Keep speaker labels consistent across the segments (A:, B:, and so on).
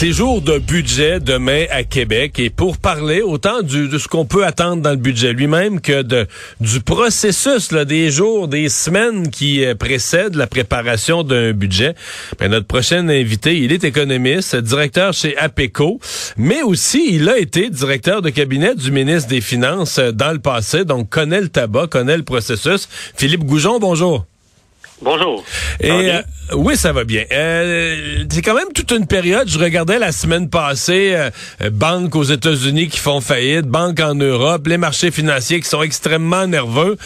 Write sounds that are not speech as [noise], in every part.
A: C'est jour de budget demain à Québec et pour parler autant du, de ce qu'on peut attendre dans le budget lui-même que du processus là, des jours, des semaines qui euh, précèdent la préparation d'un budget. Ben, notre prochain invité, il est économiste, directeur chez APECO, mais aussi il a été directeur de cabinet du ministre des Finances euh, dans le passé, donc connaît le tabac, connaît le processus. Philippe Goujon, bonjour.
B: Bonjour.
A: Et euh, oui, ça va bien. Euh, c'est quand même toute une période. Je regardais la semaine passée euh, banques aux États-Unis qui font faillite, banques en Europe, les marchés financiers qui sont extrêmement nerveux.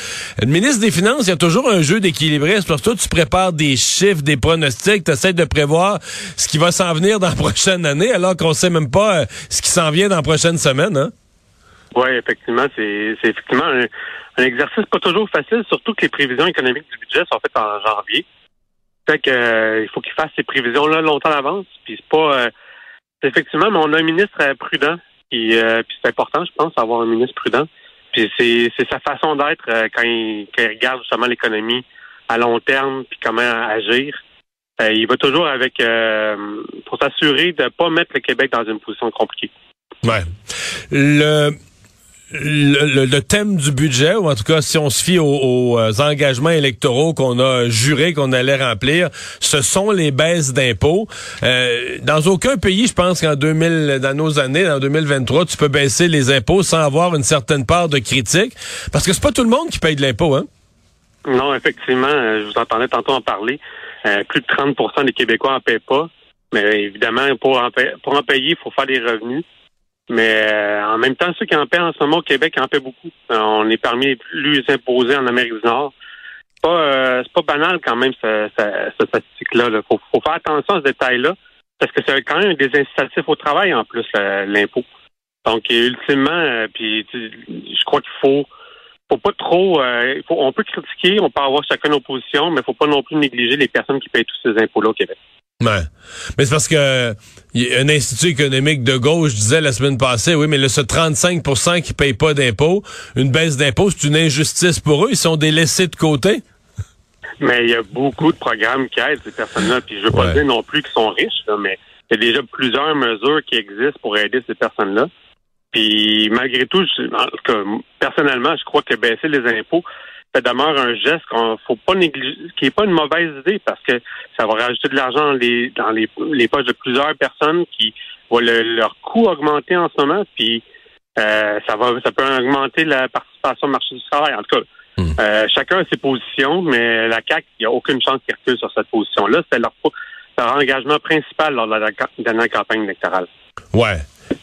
A: Le ministre des Finances, il y a toujours un jeu d'équilibriste. Parce que toi, tu prépares des chiffres, des pronostics, tu essaies de prévoir ce qui va s'en venir dans la [laughs] prochaine année, alors qu'on sait même pas ce qui s'en vient dans la prochaine semaine. Hein?
B: Oui, effectivement, c'est effectivement un, un, exercice pas toujours facile, surtout que les prévisions économiques du budget sont faites en janvier. Fait que euh, il faut qu'il fasse ces prévisions-là longtemps à l'avance. Puis c'est pas euh, effectivement, mais on a un ministre euh, prudent. Puis, puis c'est important, je pense, d'avoir un ministre prudent. Puis c'est, sa façon d'être quand, il, quand, il, regarde justement l'économie à long terme puis comment agir. il va toujours avec pour s'assurer de pas mettre le Québec dans une position compliquée.
A: Ouais. Le le, thème du budget, ou en tout cas si on se fie aux, euh, engagements électoraux qu'on a juré qu'on allait remplir, ce sont les baisses d'impôts. Euh, dans aucun pays, je pense qu'en 2000, dans nos années, en 2023, tu peux baisser les impôts sans avoir une certaine part de critique, parce que c'est pas tout le monde qui paye de l'impôt, hein?
B: Non, effectivement, euh, je vous entendais tantôt en parler. plus de 30% des Québécois en paient pas. Mais évidemment, pour en, pour en payer, il faut faire des revenus. Mais euh, en même temps, ceux qui en paient en ce moment au Québec en paient beaucoup. Euh, on est parmi les plus imposés en Amérique du Nord. C'est pas, euh, c'est pas banal quand même, cette, statistique-là. Il faut, faire attention à ce détail-là, parce que c'est quand même des incitatifs au travail en plus, l'impôt. Donc, ultimement, puis je crois qu'il faut faut pas trop. faut, on peut critiquer, on peut avoir chacun nos positions, mais faut pas non plus négliger les personnes qui payent tous ces impôts-là au Québec.
A: Mais c'est parce que un institut économique de gauche disait la semaine passée, oui, mais le, ce 35% qui paye pas d'impôts, une baisse d'impôts, c'est une injustice pour eux. Ils sont délaissés de côté.
B: Mais il y a beaucoup de programmes qui aident ces personnes-là. Puis je veux pas dire non plus qu'ils sont riches, mais il y a déjà plusieurs mesures qui existent pour aider ces personnes-là. Puis malgré tout, personnellement, je crois que baisser les impôts, ça demeure un geste qu'on faut pas négliger, qui est pas une mauvaise idée parce que ça va rajouter de l'argent dans les dans les, les poches de plusieurs personnes qui voient leur coût augmenter en ce moment, puis euh, ça va ça peut augmenter la participation au marché du travail. En tout cas, hmm. euh, chacun a ses positions, mais la CAC, il n'y a aucune chance qu'ils recule sur cette position-là. C'est leur, leur engagement principal lors de la dernière campagne électorale.
A: Ouais.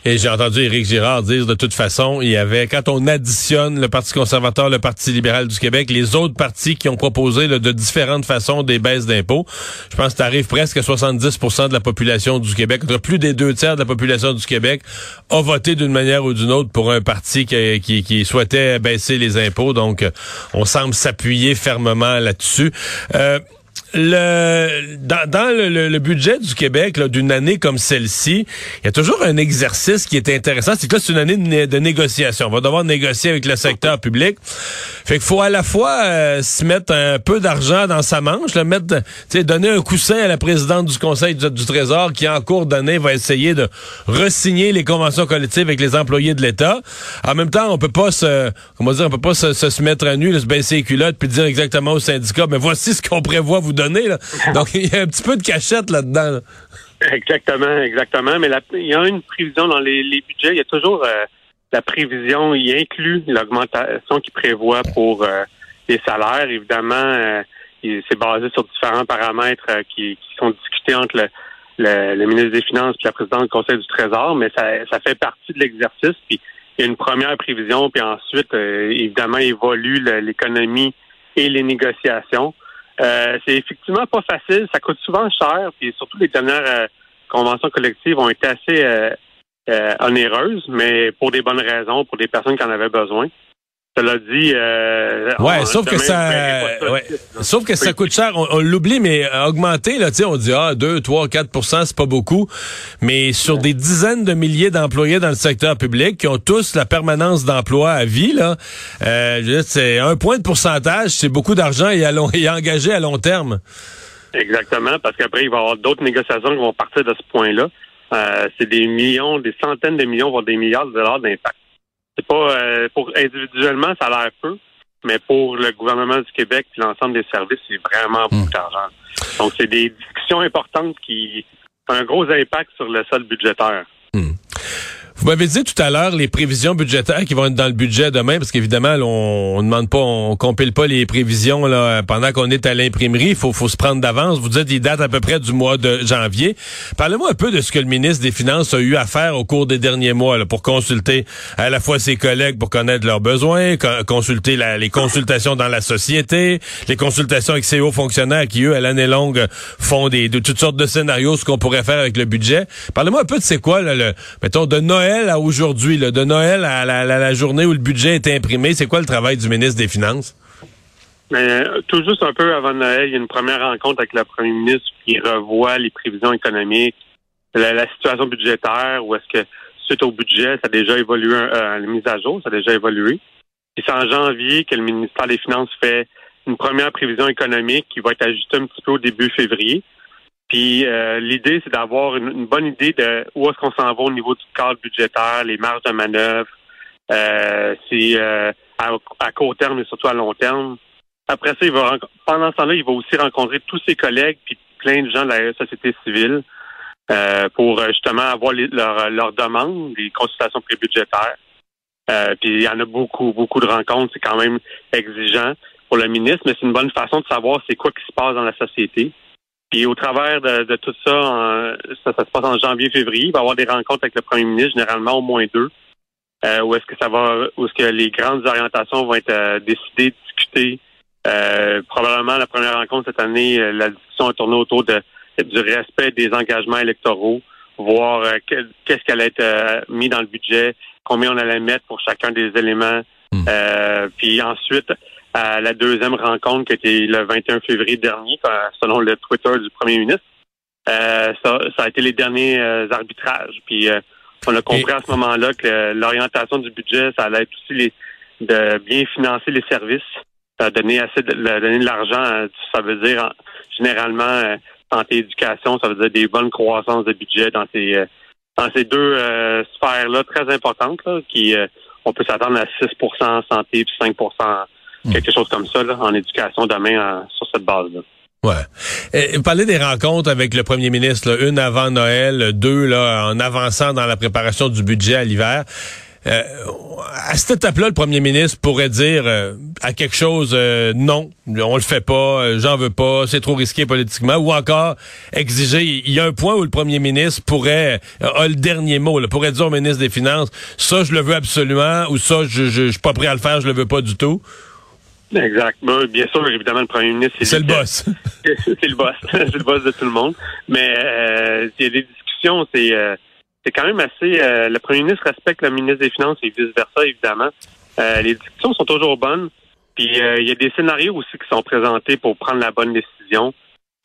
A: Et j'ai entendu Éric Girard dire de toute façon, il y avait, quand on additionne le Parti conservateur, le Parti libéral du Québec, les autres partis qui ont proposé de différentes façons des baisses d'impôts, je pense que tu arrives presque à 70% de la population du Québec, plus des deux tiers de la population du Québec a voté d'une manière ou d'une autre pour un parti qui, qui, qui, souhaitait baisser les impôts. Donc, on semble s'appuyer fermement là-dessus. Euh, le dans, le, budget du Québec d'une année comme celle-ci, il y a toujours un exercice qui est intéressant, c'est que là c'est une année de, négociation. On va devoir négocier avec le secteur public. Fait qu'il faut à la fois euh, se mettre un peu d'argent dans sa manche, le mettre, donner un coussin à la présidente du Conseil du, Trésor qui en cours d'année va essayer de resigner les conventions collectives avec les employés de l'État. En même temps, on peut pas se comment dire, on peut pas se, se, mettre à nu, se baisser les culottes puis dire exactement au syndicat, mais voici ce qu'on prévoit vous Donc, il y a un petit peu de cachette là-dedans.
B: Exactement, exactement. Mais il y a une prévision dans les, budgets. Il y a toujours euh, la prévision, il inclut l'augmentation qu'il prévoit pour euh, les salaires. Évidemment, euh, c'est basé sur différents paramètres qui, sont discutés entre le, ministre des Finances et la présidente du Conseil du Trésor, mais ça, fait partie de l'exercice. Puis il y a une première prévision, puis ensuite, évidemment, évolue l'économie et les négociations. Euh, c'est effectivement pas facile. Ça coûte souvent cher. Puis surtout les dernières euh, conventions collectives ont été assez euh, onéreuses, mais pour des bonnes raisons, pour des personnes qui en avaient besoin. Cela dit, euh,
A: ouais, sauf que ça, sauf que ça coûte cher. On, l'oublie, mais augmenter là, on dit ah 2, 3, 4 c'est pas beaucoup, mais sur des dizaines de milliers d'employés dans le secteur public qui ont tous la permanence d'emploi à vie là, euh, c'est un point de pourcentage, c'est beaucoup d'argent et, à et engagé à long terme.
B: Exactement, parce qu'après il va y avoir d'autres négociations qui vont partir de ce point-là. Euh, c'est des millions, des centaines de millions, voire des milliards de dollars d'impact. C'est pas euh, pour individuellement, ça a l'air peu, mais pour le gouvernement du Québec et l'ensemble des services, c'est vraiment beaucoup hmm. d'argent. Donc, c'est des discussions importantes qui ont un gros impact sur le sol budgétaire.
A: Hmm. Vous m'avez dit tout à l'heure les prévisions budgétaires qui vont être dans le budget demain, parce qu'évidemment, on, ne demande pas, on compile pas les prévisions là, pendant qu'on est à l'imprimerie. Il faut, faut se prendre d'avance. Vous dites ils datent à peu près du mois de janvier. Parlez-moi un peu de ce que le ministre des Finances a eu à faire au cours des derniers mois là, pour consulter à la fois ses collègues pour connaître leurs besoins, consulter les consultations dans la société, les consultations avec ses hauts fonctionnaires qui, eux, à l'année longue, font des, de toutes sortes de scénarios, ce qu'on pourrait faire avec le budget. Parlez-moi un peu de c'est quoi, là, le, mettons, de Noël à aujourd'hui, de Noël à la, journée où le budget est imprimé, c'est quoi le travail du ministre des Finances?
B: Mais, tout juste un peu avant Noël, il y a une première rencontre avec le premier ministre qui revoit les prévisions économiques, la, situation budgétaire, où est-ce que suite au budget, ça a déjà évolué, euh, la mise à jour, ça a déjà évolué. Et c'est en janvier que le ministère des Finances fait une première prévision économique qui va être ajustée un petit peu au début février. Puis euh, l'idée, c'est d'avoir une, bonne idée de où est-ce qu'on s'en va au niveau du cadre budgétaire, les marges de manœuvre, euh, euh, à, court terme et surtout à long terme. Après ça, il va pendant ce temps-là, il va aussi rencontrer tous ses collègues puis plein de gens de la société civile euh, pour justement avoir leurs leur demandes, les consultations prébudgétaires. Euh, puis il y en a beaucoup, beaucoup de rencontres. C'est quand même exigeant pour le ministre, mais c'est une bonne façon de savoir c'est quoi qui se passe dans la société. Puis au travers de, tout ça, ça, se passe en janvier-février. Il va y avoir des rencontres avec le premier ministre, généralement au moins deux. Euh, où est-ce que ça va, où est-ce que les grandes orientations vont être euh, décidées, discutées. Euh, probablement la première rencontre cette année, euh, la discussion a tourné autour de, du respect des engagements électoraux, voir qu'est-ce qui allait être mis dans le budget, combien on allait mettre pour chacun des éléments. Hmm. puis ensuite, à la deuxième rencontre qui était le 21 février dernier, selon le Twitter du premier ministre. Euh, ça, a été les derniers euh, arbitrages. Puis euh, on a compris à ce moment-là que l'orientation du budget, ça allait être aussi les, de bien financer les services, donner assez de, donner de l'argent. Ça veut dire généralement santé éducation, ça veut dire des bonnes croissances de budget dans ces dans ces deux sphères-là très importantes, qui on peut s'attendre à 6 en santé puis 5 Hmm. quelque chose comme ça en éducation demain euh, sur cette base-là.
A: Ouais. Et, vous parlez des rencontres avec le premier ministre, une avant Noël, deux là, en avançant dans la préparation du budget à l'hiver. Euh, à cette étape-là, le premier ministre pourrait dire euh, à quelque chose non, on le fait pas, j'en veux pas, c'est trop risqué politiquement, ou encore exiger. Il y a un point où le premier ministre pourrait a le dernier mot, là, pourrait dire au ministre des Finances, ça je le veux absolument, ou ça je, je, je suis pas prêt à le faire, je le veux pas du tout.
B: Exact. bien sûr, évidemment, le premier ministre,
A: c'est le boss. [laughs]
B: c'est le boss. [laughs] c'est le boss de tout le monde. Mais euh, il y a des discussions, c'est euh, c'est quand même assez. Euh, le premier ministre respecte le ministre des Finances et vice versa, évidemment. Euh, les discussions sont toujours bonnes. Puis il y a des scénarios aussi qui sont présentés pour prendre la bonne décision.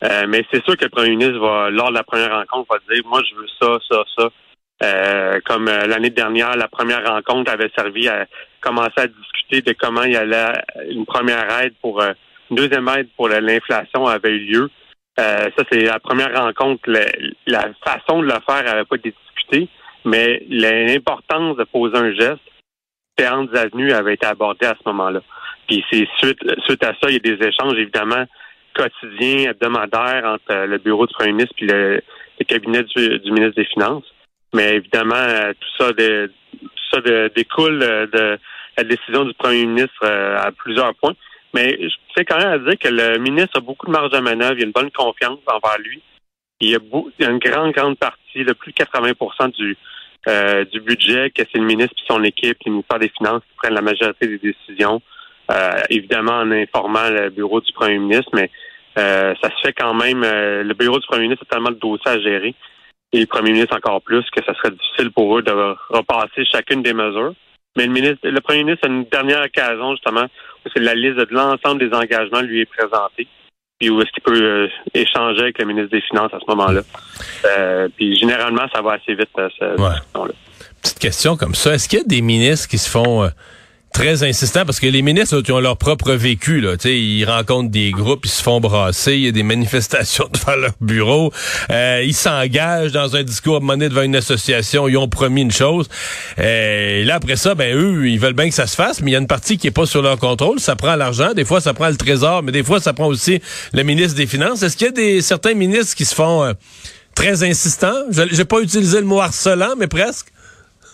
B: mais c'est sûr que le premier ministre va, lors de la première rencontre, va dire moi je veux ça, ça, ça. Euh, comme euh, l'année dernière, la première rencontre avait servi à commencer à discuter de comment il y allait une première aide pour euh, une deuxième aide pour l'inflation avait eu lieu. ça, c'est la première rencontre. la façon de le faire n'avait pas été discutée, mais l'importance de poser un geste, différentes avenues avaient été abordées à ce moment-là. Puis c'est suite, suite à ça, il y a des échanges évidemment quotidiens, hebdomadaires entre le bureau du premier ministre et le, cabinet du ministre des Finances. Mais évidemment, euh, tout ça, de, ça découle euh, de la décision du premier ministre euh, à plusieurs points. Mais je sais quand même à dire que le ministre a beaucoup de marge de manœuvre, il y a une bonne confiance envers lui. Il y a, une grande, grande partie, de plus de 80 du, du budget, que c'est le ministre et son équipe, le ministère des Finances qui prennent la majorité des décisions, évidemment en informant le bureau du premier ministre, mais ça se fait quand même, le bureau du premier ministre a tellement de dossiers à gérer et le premier ministre encore plus, que ça serait difficile pour eux de repasser chacune des mesures. Mais le ministre, le premier ministre a une dernière occasion, justement, où c'est la liste de l'ensemble des engagements lui est présentée. Puis où est-ce qu'il peut euh, échanger avec le ministre des Finances à ce moment-là. Euh, puis généralement, ça va assez vite, euh, cette
A: ouais. Petite question comme ça. Est-ce qu'il y a des ministres qui se font très insistant parce que les ministres ils ont leur propre vécu là, tu ils rencontrent des groupes, ils se font brasser, il y a des manifestations [laughs] devant leur bureau, euh, ils s'engagent dans un discours monnaie devant une association, ils ont promis une chose. Euh, et là après ça, ben eux, ils veulent bien que ça se fasse, mais il y a une partie qui est pas sur leur contrôle, ça prend l'argent, des fois ça prend le trésor, mais des fois ça prend aussi le ministre des Finances. Est-ce qu'il y a des certains ministres qui se font euh, très insistants? J'ai pas utilisé le mot harcelant, mais presque.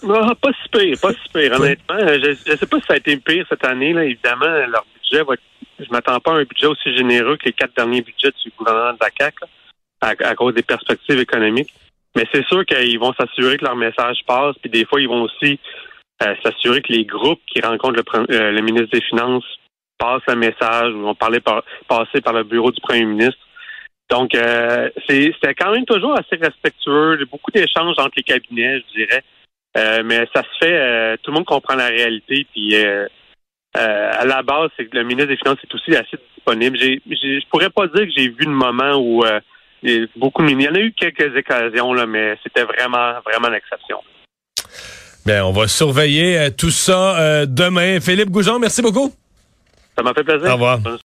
B: Non, pas si pire, pas si pire, [laughs] honnêtement. Je ne sais pas si ça a été pire cette année, là. Évidemment, leur budget va je m'attends pas à un budget aussi généreux que les quatre derniers budgets du gouvernement de la CAQ, à, cause des perspectives économiques. Mais c'est sûr qu'ils vont s'assurer que leur message passe, puis des fois, ils vont aussi euh, s'assurer que les groupes qui rencontrent le, euh, le, ministre des Finances passent le message ou vont parler par, passer par le bureau du premier ministre. Donc, euh, c'était quand même toujours assez respectueux, beaucoup d'échanges entre les cabinets, je dirais. Euh, mais ça se fait, euh, tout le monde comprend la réalité. Puis euh, à la base, c'est que le ministre des Finances est aussi assez disponible. J'ai, je pourrais pas dire que j'ai vu le moment où il y beaucoup Il y en a eu quelques occasions, là, mais c'était vraiment, vraiment l'exception.
A: Bien, on va surveiller tout ça demain. Philippe Goujon, merci beaucoup.
B: Ça m'a fait plaisir.
A: Au revoir.